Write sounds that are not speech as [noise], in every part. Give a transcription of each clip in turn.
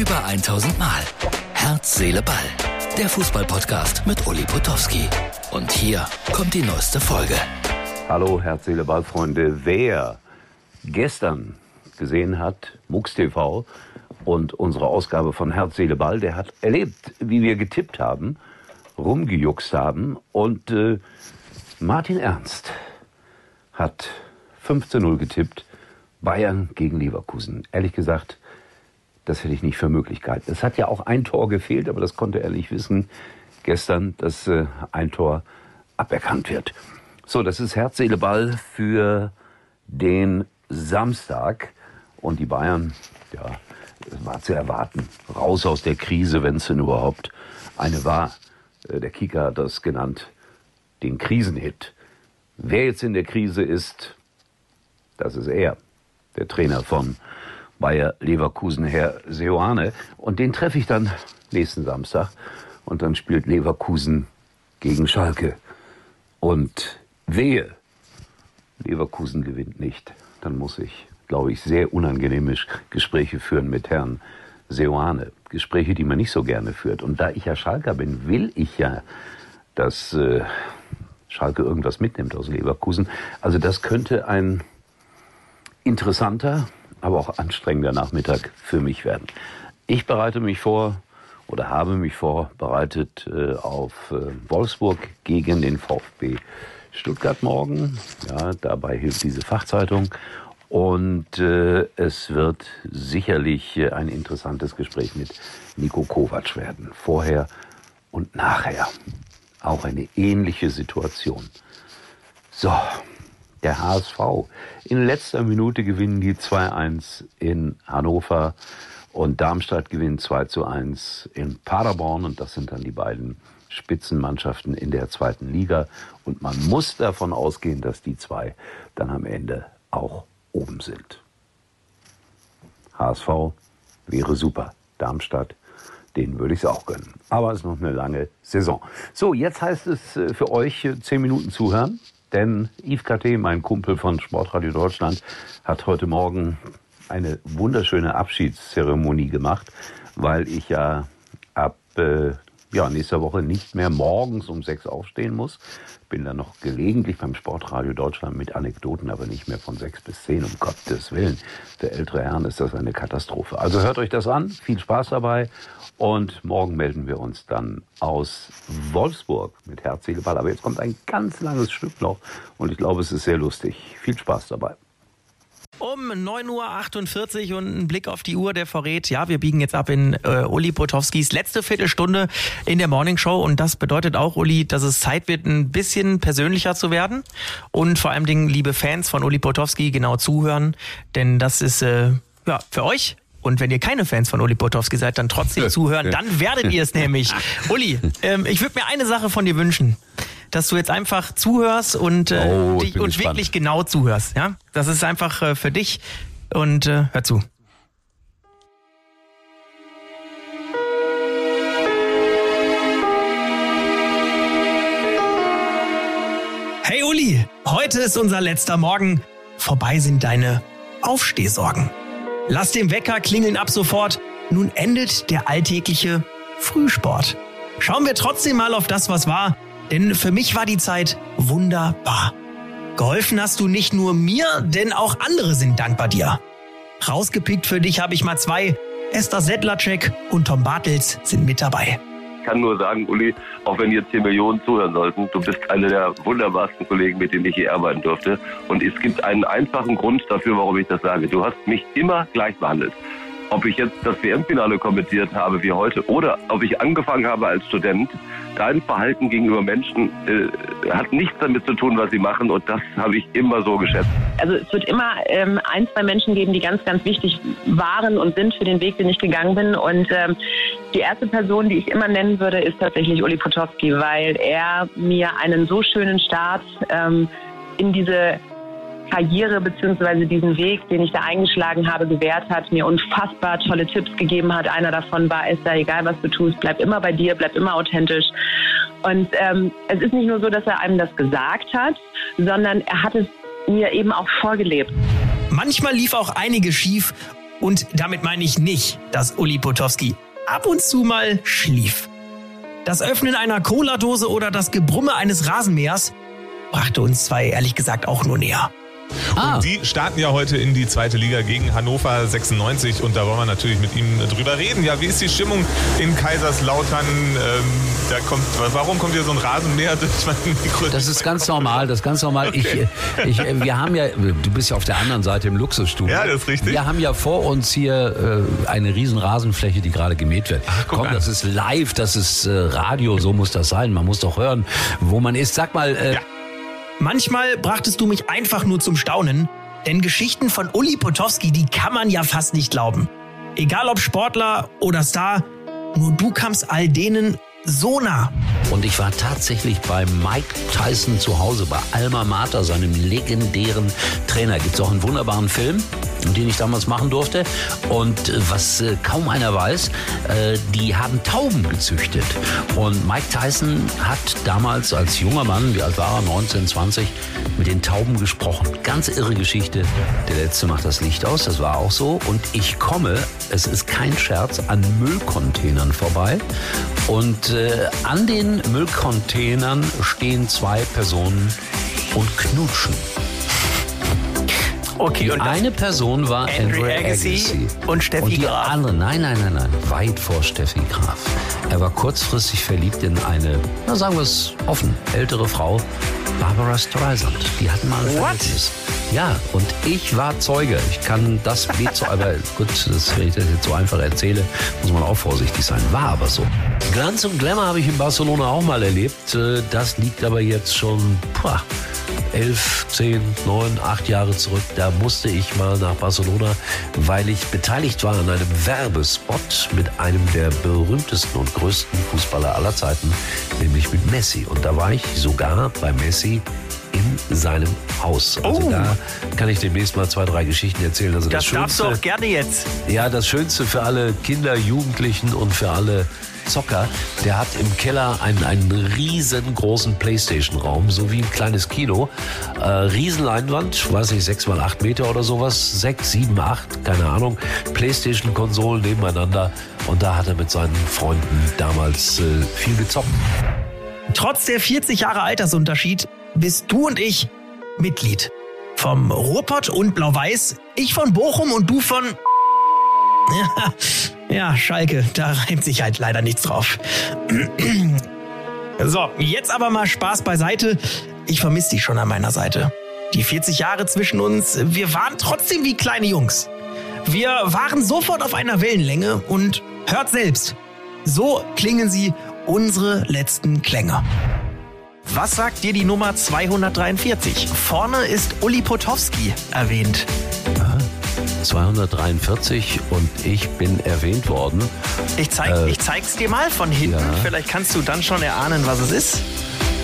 Über 1000 Mal. Herz, Seele, Ball. Der Fußballpodcast mit Uli Potowski. Und hier kommt die neueste Folge. Hallo, Herz, Seele, Ball, Freunde. Wer gestern gesehen hat, MUX TV und unsere Ausgabe von Herz, Seele, Ball, der hat erlebt, wie wir getippt haben, rumgejuckst haben und äh, Martin Ernst hat 15-0 getippt. Bayern gegen Leverkusen. Ehrlich gesagt, das hätte ich nicht für möglich gehalten. Es hat ja auch ein Tor gefehlt, aber das konnte er nicht wissen gestern, dass äh, ein Tor aberkannt wird. So, das ist Herz, Seele, Ball für den Samstag. Und die Bayern, ja, das war zu erwarten. Raus aus der Krise, wenn es denn überhaupt eine war. Äh, der Kicker hat das genannt, den Krisenhit. Wer jetzt in der Krise ist, das ist er, der Trainer von Bayer Leverkusen, Herr Seoane. Und den treffe ich dann nächsten Samstag. Und dann spielt Leverkusen gegen Schalke. Und wehe, Leverkusen gewinnt nicht. Dann muss ich, glaube ich, sehr unangenehme Gespräche führen mit Herrn Seoane. Gespräche, die man nicht so gerne führt. Und da ich ja Schalker bin, will ich ja, dass äh, Schalke irgendwas mitnimmt aus Leverkusen. Also das könnte ein interessanter, aber auch anstrengender Nachmittag für mich werden. Ich bereite mich vor oder habe mich vorbereitet äh, auf äh, Wolfsburg gegen den VfB Stuttgart morgen. Ja, dabei hilft diese Fachzeitung. Und äh, es wird sicherlich ein interessantes Gespräch mit Nico Kovac werden. Vorher und nachher. Auch eine ähnliche Situation. So, der HSV. In letzter Minute gewinnen die 2-1 in Hannover und Darmstadt gewinnt 2 1 in Paderborn und das sind dann die beiden Spitzenmannschaften in der zweiten Liga. Und man muss davon ausgehen, dass die zwei dann am Ende auch oben sind. HSV wäre super. Darmstadt, denen würde ich es auch gönnen. Aber es ist noch eine lange Saison. So, jetzt heißt es äh, für euch äh, zehn Minuten zuhören. Denn Yves KT, mein Kumpel von Sportradio Deutschland, hat heute Morgen eine wunderschöne Abschiedszeremonie gemacht, weil ich ja ab äh, ja, nächster Woche nicht mehr morgens um sechs aufstehen muss. Bin dann noch gelegentlich beim Sportradio Deutschland mit Anekdoten, aber nicht mehr von sechs bis zehn, um Gottes Willen. Der ältere Herrn ist das eine Katastrophe. Also hört euch das an, viel Spaß dabei und morgen melden wir uns dann aus Wolfsburg mit Herz, Ball. Aber jetzt kommt ein ganz langes Stück noch und ich glaube, es ist sehr lustig. Viel Spaß dabei. Um 9.48 Uhr und ein Blick auf die Uhr, der verrät, ja, wir biegen jetzt ab in äh, Uli Potowskis letzte Viertelstunde in der Morning Show. Und das bedeutet auch, Uli, dass es Zeit wird, ein bisschen persönlicher zu werden. Und vor allem Dingen, liebe Fans von Uli Potowski, genau zuhören, denn das ist äh, ja für euch. Und wenn ihr keine Fans von Uli Potowski seid, dann trotzdem [laughs] zuhören, dann werdet ihr es nämlich. Uli, ähm, ich würde mir eine Sache von dir wünschen dass du jetzt einfach zuhörst und, äh, oh, dich, und wirklich genau zuhörst. Ja, das ist einfach äh, für dich und äh, hör zu. Hey Uli, heute ist unser letzter Morgen. Vorbei sind deine Aufstehsorgen. Lass den Wecker klingeln ab sofort. Nun endet der alltägliche Frühsport. Schauen wir trotzdem mal auf das, was war denn für mich war die Zeit wunderbar. Geholfen hast du nicht nur mir, denn auch andere sind dankbar dir. Rausgepickt für dich habe ich mal zwei. Esther Sedlacek und Tom Bartels sind mit dabei. Ich kann nur sagen, Uli, auch wenn jetzt hier Millionen zuhören sollten, du bist einer der wunderbarsten Kollegen, mit denen ich hier arbeiten durfte. Und es gibt einen einfachen Grund dafür, warum ich das sage. Du hast mich immer gleich behandelt ob ich jetzt das WM-Finale kommentiert habe wie heute oder ob ich angefangen habe als Student, dein Verhalten gegenüber Menschen äh, hat nichts damit zu tun, was sie machen und das habe ich immer so geschätzt. Also es wird immer ähm, ein, zwei Menschen geben, die ganz, ganz wichtig waren und sind für den Weg, den ich gegangen bin und ähm, die erste Person, die ich immer nennen würde, ist tatsächlich Uli Potowski, weil er mir einen so schönen Start ähm, in diese Karriere beziehungsweise diesen Weg, den ich da eingeschlagen habe, gewährt hat, mir unfassbar tolle Tipps gegeben hat. Einer davon war, da egal, was du tust, bleib immer bei dir, bleib immer authentisch. Und ähm, es ist nicht nur so, dass er einem das gesagt hat, sondern er hat es mir eben auch vorgelebt. Manchmal lief auch einiges schief Und damit meine ich nicht, dass Uli Potowski ab und zu mal schlief. Das Öffnen einer Cola-Dose oder das Gebrumme eines Rasenmähers brachte uns zwei ehrlich gesagt auch nur näher. Ah. Und die starten ja heute in die zweite Liga gegen Hannover 96 und da wollen wir natürlich mit ihm drüber reden. Ja, wie ist die Stimmung in Kaiserslautern? Ähm, da kommt, warum kommt hier so ein Rasenmäher durch mein Mikro? Das ist ganz normal, das ist ganz normal. Okay. Ich, ich, wir haben ja, du bist ja auf der anderen Seite im Luxusstudio. Ja, das ist richtig. Wir haben ja vor uns hier äh, eine riesen Rasenfläche, die gerade gemäht wird. Ach, Komm, an. das ist live, das ist äh, Radio, so muss das sein. Man muss doch hören, wo man ist. Sag mal, äh, ja. Manchmal brachtest du mich einfach nur zum Staunen, denn Geschichten von Uli Potowski, die kann man ja fast nicht glauben. Egal ob Sportler oder Star, nur du kamst all denen so nah. Und ich war tatsächlich bei Mike Tyson zu Hause, bei Alma Mater, seinem legendären Trainer. Gibt es auch einen wunderbaren Film, den ich damals machen durfte. Und äh, was äh, kaum einer weiß, äh, die haben Tauben gezüchtet. Und Mike Tyson hat damals als junger Mann, wie alt war er, 19, 20, mit den Tauben gesprochen. Ganz irre Geschichte. Der letzte macht das Licht aus, das war auch so. Und ich komme, es ist kein Scherz, an Müllcontainern vorbei. Und äh, an den Müllcontainern stehen zwei Personen und knutschen. Okay, die eine Person war Andrew, Agassi, Agassi und Steffi und die Graf. andere, nein, nein, nein, nein, weit vor Steffi Graf. Er war kurzfristig verliebt in eine, na sagen wir es offen, ältere Frau, Barbara Streisand. Die hatten mal ein Verhältnis. Ja, und ich war Zeuge. Ich kann das Lied aber [laughs] gut, das, wenn ich das jetzt so einfach erzähle, muss man auch vorsichtig sein. War aber so. Glanz und Glamour habe ich in Barcelona auch mal erlebt. Äh, das liegt aber jetzt schon, puh, elf, zehn, neun, acht Jahre zurück. Da musste ich mal nach Barcelona, weil ich beteiligt war an einem Werbespot mit einem der berühmtesten und größten Fußballer aller Zeiten, nämlich mit Messi. Und da war ich sogar bei Messi in seinem Haus. Also oh. da kann ich demnächst mal zwei, drei Geschichten erzählen. Also das, das darfst du auch gerne jetzt. Ja, das Schönste für alle Kinder, Jugendlichen und für alle Zocker, der hat im Keller einen, einen riesengroßen Playstation-Raum, so wie ein kleines Kino. Äh, Riesenleinwand, weiß nicht, sechs mal acht Meter oder sowas, sechs, sieben, acht, keine Ahnung. Playstation-Konsolen nebeneinander und da hat er mit seinen Freunden damals äh, viel gezockt. Trotz der 40 Jahre Altersunterschied bist du und ich Mitglied. Vom Ruhrpott und Blau-Weiß, ich von Bochum und du von... [laughs] Ja, Schalke, da reimt sich halt leider nichts drauf. So, jetzt aber mal Spaß beiseite. Ich vermisse dich schon an meiner Seite. Die 40 Jahre zwischen uns, wir waren trotzdem wie kleine Jungs. Wir waren sofort auf einer Wellenlänge und hört selbst. So klingen sie unsere letzten Klänge. Was sagt dir die Nummer 243? Vorne ist Uli Potowski erwähnt. 243 und ich bin erwähnt worden. Ich, zeig, äh, ich zeig's dir mal von hinten. Ja. Vielleicht kannst du dann schon erahnen, was es ist.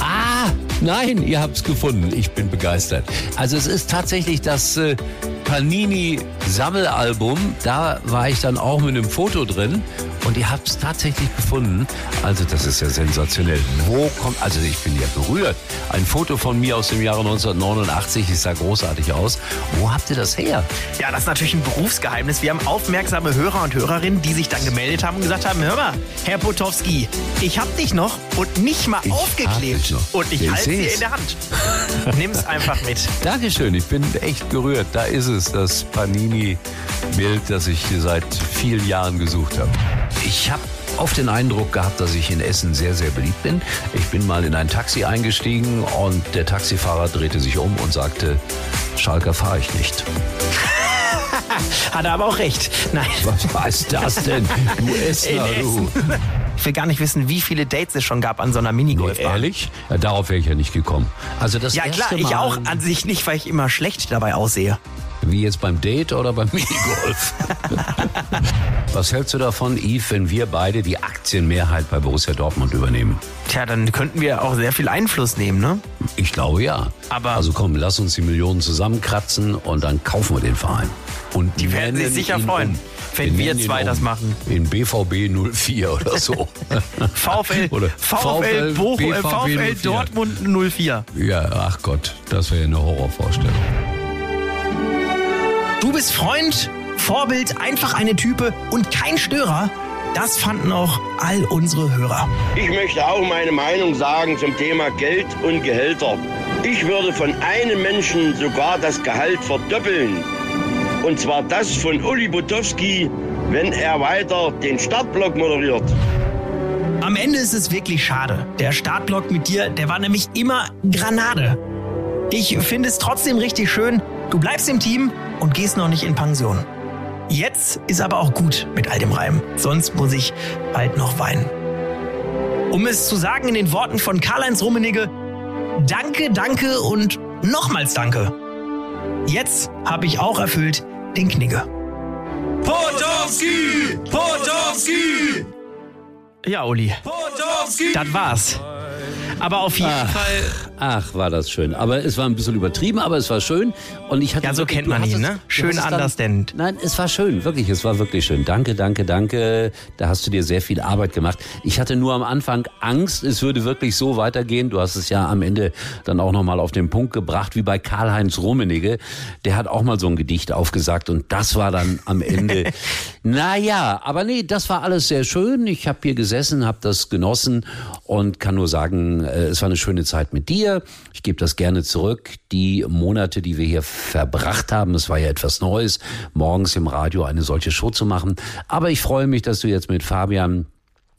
Ah, nein, ihr habt's gefunden. Ich bin begeistert. Also es ist tatsächlich das äh, Panini Sammelalbum. Da war ich dann auch mit einem Foto drin und ihr habt es tatsächlich gefunden. Also das ist ja sensationell. Wo kommt, also ich bin ja berührt. Ein Foto von mir aus dem Jahre 1989, ich sah großartig aus. Wo habt ihr das her? Ja, das ist natürlich ein Berufsgeheimnis. Wir haben aufmerksame Hörer und Hörerinnen, die sich dann gemeldet haben und gesagt haben, hör mal, Herr Potowski, ich hab dich noch und nicht mal ich aufgeklebt. Und ich halte sie in der Hand. [laughs] Nimm's einfach mit. Dankeschön, ich bin echt gerührt. Da ist es, das Panini-Bild, das ich seit vielen Jahren gesucht habe. Ich habe oft den Eindruck gehabt, dass ich in Essen sehr, sehr beliebt bin. Ich bin mal in ein Taxi eingestiegen und der Taxifahrer drehte sich um und sagte, Schalker fahre ich nicht. [laughs] Hat er aber auch recht. Nein. Was heißt das denn? Du Essener, du. Ich will gar nicht wissen, wie viele Dates es schon gab an so einer Minigolfbahn. Nee, ehrlich? Ja, darauf wäre ich ja nicht gekommen. Also das ja klar, Mal ich auch an sich nicht, weil ich immer schlecht dabei aussehe. Wie jetzt beim Date oder beim [laughs] Minigolf? Was hältst du davon, Yves, wenn wir beide die Aktienmehrheit bei Borussia Dortmund übernehmen? Tja, dann könnten wir auch sehr viel Einfluss nehmen, ne? Ich glaube ja. Aber also komm, lass uns die Millionen zusammenkratzen und dann kaufen wir den Verein. Und die werden sich sicher freuen. Um. Wenn wir, wir zwei um das machen. In BVB 04 oder so. [laughs] VfL, [laughs] oder VfL, Bochum, BVB VfL Dortmund 04. Ja, ach Gott, das wäre eine Horrorvorstellung. Du bist Freund Vorbild, einfach eine Type und kein Störer. Das fanden auch all unsere Hörer. Ich möchte auch meine Meinung sagen zum Thema Geld und Gehälter. Ich würde von einem Menschen sogar das Gehalt verdoppeln. Und zwar das von Uli Butowski, wenn er weiter den Startblock moderiert. Am Ende ist es wirklich schade. Der Startblock mit dir, der war nämlich immer Granate. Ich finde es trotzdem richtig schön, du bleibst im Team und gehst noch nicht in Pension. Jetzt ist aber auch gut mit all dem Reim, sonst muss ich bald noch weinen. Um es zu sagen in den Worten von Karl-Heinz Rummenigge, danke, danke und nochmals danke. Jetzt habe ich auch erfüllt den Knigge. Potowski! Potowski! Ja, Uli. Potowski! Das war's. Aber auf jeden Ach. Fall. Ach, war das schön. Aber es war ein bisschen übertrieben, aber es war schön. Und ich hatte Ja, so wirklich- kennt man ihn, ne? Schön dann- understand. Nein, es war schön, wirklich. Es war wirklich schön. Danke, danke, danke. Da hast du dir sehr viel Arbeit gemacht. Ich hatte nur am Anfang Angst, es würde wirklich so weitergehen. Du hast es ja am Ende dann auch nochmal auf den Punkt gebracht, wie bei Karl-Heinz Rummenigge. Der hat auch mal so ein Gedicht aufgesagt und das war dann am Ende. [laughs] naja, aber nee, das war alles sehr schön. Ich habe hier gesessen, habe das genossen und kann nur sagen, äh, es war eine schöne Zeit mit dir. Ich gebe das gerne zurück. Die Monate, die wir hier verbracht haben, es war ja etwas Neues, morgens im Radio eine solche Show zu machen. Aber ich freue mich, dass du jetzt mit Fabian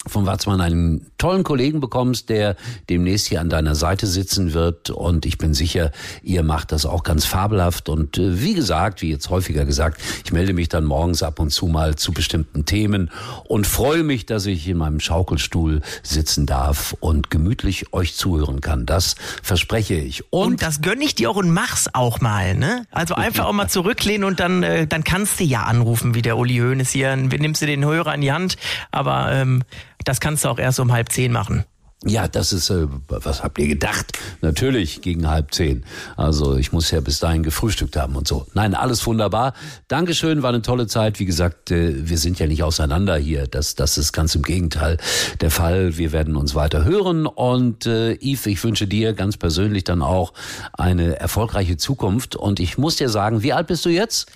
von Watzmann einen tollen Kollegen bekommst, der demnächst hier an deiner Seite sitzen wird. Und ich bin sicher, ihr macht das auch ganz fabelhaft. Und äh, wie gesagt, wie jetzt häufiger gesagt, ich melde mich dann morgens ab und zu mal zu bestimmten Themen und freue mich, dass ich in meinem Schaukelstuhl sitzen darf und gemütlich euch zuhören kann. Das verspreche ich. Und Und, das gönn ich dir auch und mach's auch mal, ne? Also einfach auch mal zurücklehnen und dann, äh, dann kannst du ja anrufen, wie der Uli Hoeneß hier. Nimmst du den Hörer in die Hand, aber ähm, das kannst du auch erst um halb zehn machen. Ja, das ist, äh, was habt ihr gedacht? Natürlich gegen halb zehn. Also ich muss ja bis dahin gefrühstückt haben und so. Nein, alles wunderbar. Dankeschön, war eine tolle Zeit. Wie gesagt, äh, wir sind ja nicht auseinander hier. Das, das ist ganz im Gegenteil der Fall. Wir werden uns weiter hören. Und äh, Yves, ich wünsche dir ganz persönlich dann auch eine erfolgreiche Zukunft. Und ich muss dir sagen, wie alt bist du jetzt?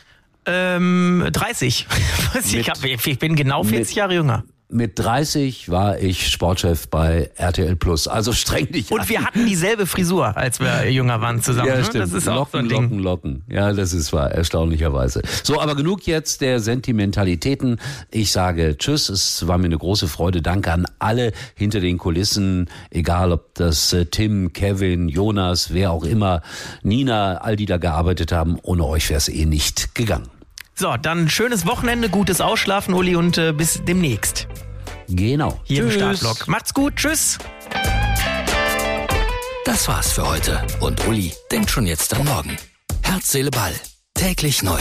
Ähm, 30. [laughs] ich, hab, ich bin genau 40 mit- Jahre jünger. Mit 30 war ich Sportchef bei RTL Plus. Also streng dich an. Und wir hatten dieselbe Frisur, als wir jünger waren zusammen. Ja, ne? stimmt. Das ist auch Locken, so ein Ding. Locken, Locken. Ja, das ist wahr, erstaunlicherweise. So, aber genug jetzt der Sentimentalitäten. Ich sage Tschüss, es war mir eine große Freude. Danke an alle hinter den Kulissen, egal ob das äh, Tim, Kevin, Jonas, wer auch immer, Nina, all die da gearbeitet haben. Ohne euch wäre es eh nicht gegangen. So, dann schönes Wochenende, gutes Ausschlafen, Uli, und äh, bis demnächst. Genau. Hier im Tschüss. Startblock. Macht's gut, tschüss. Das war's für heute. Und Uli denkt schon jetzt an morgen. Herz, Seele, Ball. Täglich neu.